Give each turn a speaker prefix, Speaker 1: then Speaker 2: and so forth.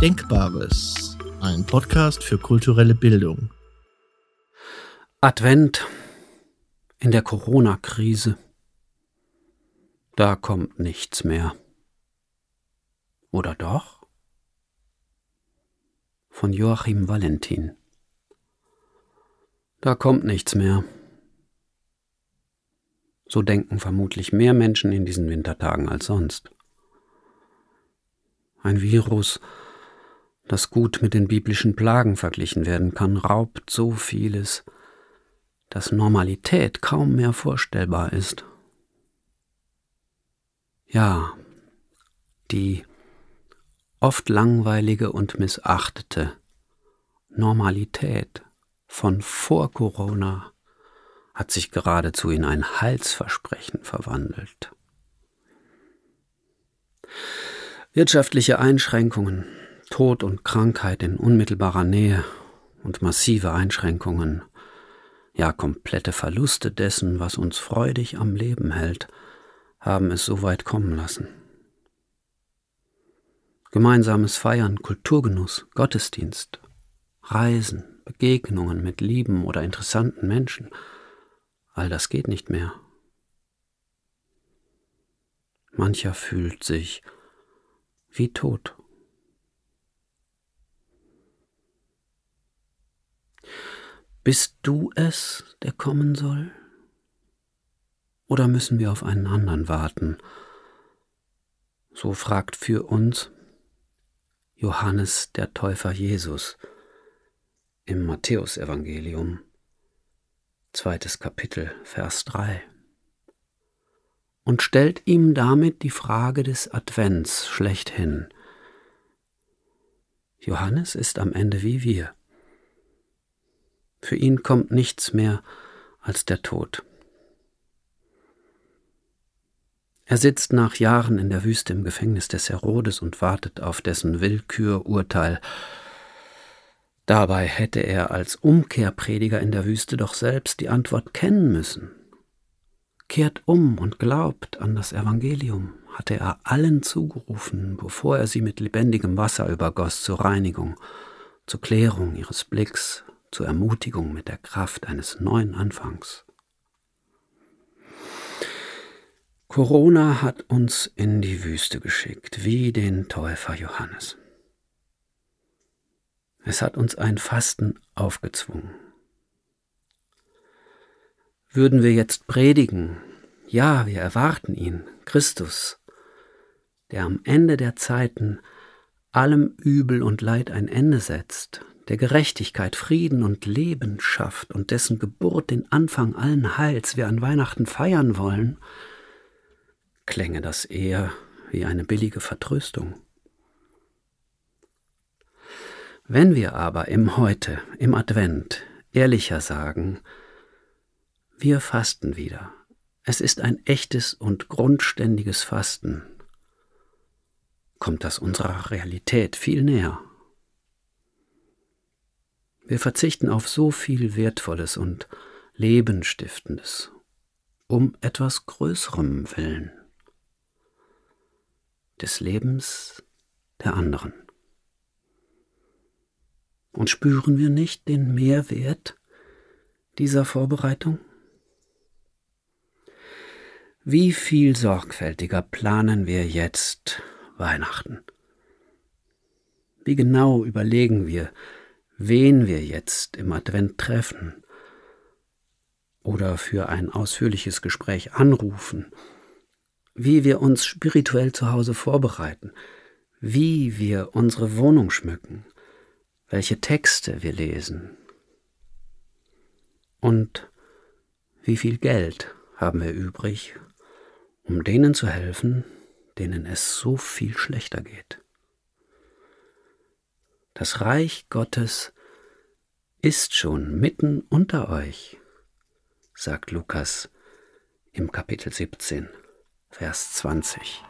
Speaker 1: Denkbares, ein Podcast für kulturelle Bildung.
Speaker 2: Advent in der Corona-Krise. Da kommt nichts mehr. Oder doch? Von Joachim Valentin. Da kommt nichts mehr. So denken vermutlich mehr Menschen in diesen Wintertagen als sonst. Ein Virus, das gut mit den biblischen Plagen verglichen werden kann, raubt so vieles, dass Normalität kaum mehr vorstellbar ist. Ja, die oft langweilige und missachtete Normalität von vor Corona hat sich geradezu in ein Heilsversprechen verwandelt. Wirtschaftliche Einschränkungen, Tod und Krankheit in unmittelbarer Nähe und massive Einschränkungen, ja komplette Verluste dessen, was uns freudig am Leben hält, haben es so weit kommen lassen. Gemeinsames Feiern, Kulturgenuss, Gottesdienst, Reisen, Begegnungen mit lieben oder interessanten Menschen, all das geht nicht mehr. Mancher fühlt sich wie tot. Bist du es, der kommen soll? Oder müssen wir auf einen anderen warten? So fragt für uns Johannes der Täufer Jesus im Matthäusevangelium zweites Kapitel, Vers 3. Und stellt ihm damit die Frage des Advents schlechthin. Johannes ist am Ende wie wir. Für ihn kommt nichts mehr als der Tod. Er sitzt nach Jahren in der Wüste im Gefängnis des Herodes und wartet auf dessen Willkürurteil, Dabei hätte er als Umkehrprediger in der Wüste doch selbst die Antwort kennen müssen. Kehrt um und glaubt an das Evangelium, hatte er allen zugerufen, bevor er sie mit lebendigem Wasser übergoss zur Reinigung, zur Klärung ihres Blicks, zur Ermutigung mit der Kraft eines neuen Anfangs. Corona hat uns in die Wüste geschickt, wie den Täufer Johannes. Es hat uns ein Fasten aufgezwungen. Würden wir jetzt predigen, ja, wir erwarten ihn, Christus, der am Ende der Zeiten allem Übel und Leid ein Ende setzt, der Gerechtigkeit, Frieden und Leben schafft und dessen Geburt den Anfang allen Heils wir an Weihnachten feiern wollen, klänge das eher wie eine billige Vertröstung. Wenn wir aber im Heute, im Advent, ehrlicher sagen, wir fasten wieder, es ist ein echtes und grundständiges Fasten, kommt das unserer Realität viel näher. Wir verzichten auf so viel Wertvolles und Lebensstiftendes, um etwas Größerem willen, des Lebens der anderen. Und spüren wir nicht den Mehrwert dieser Vorbereitung? Wie viel sorgfältiger planen wir jetzt Weihnachten? Wie genau überlegen wir, wen wir jetzt im Advent treffen oder für ein ausführliches Gespräch anrufen, wie wir uns spirituell zu Hause vorbereiten, wie wir unsere Wohnung schmücken, welche Texte wir lesen und wie viel Geld haben wir übrig, um denen zu helfen, denen es so viel schlechter geht. Das Reich Gottes ist schon mitten unter euch, sagt Lukas im Kapitel 17, Vers 20.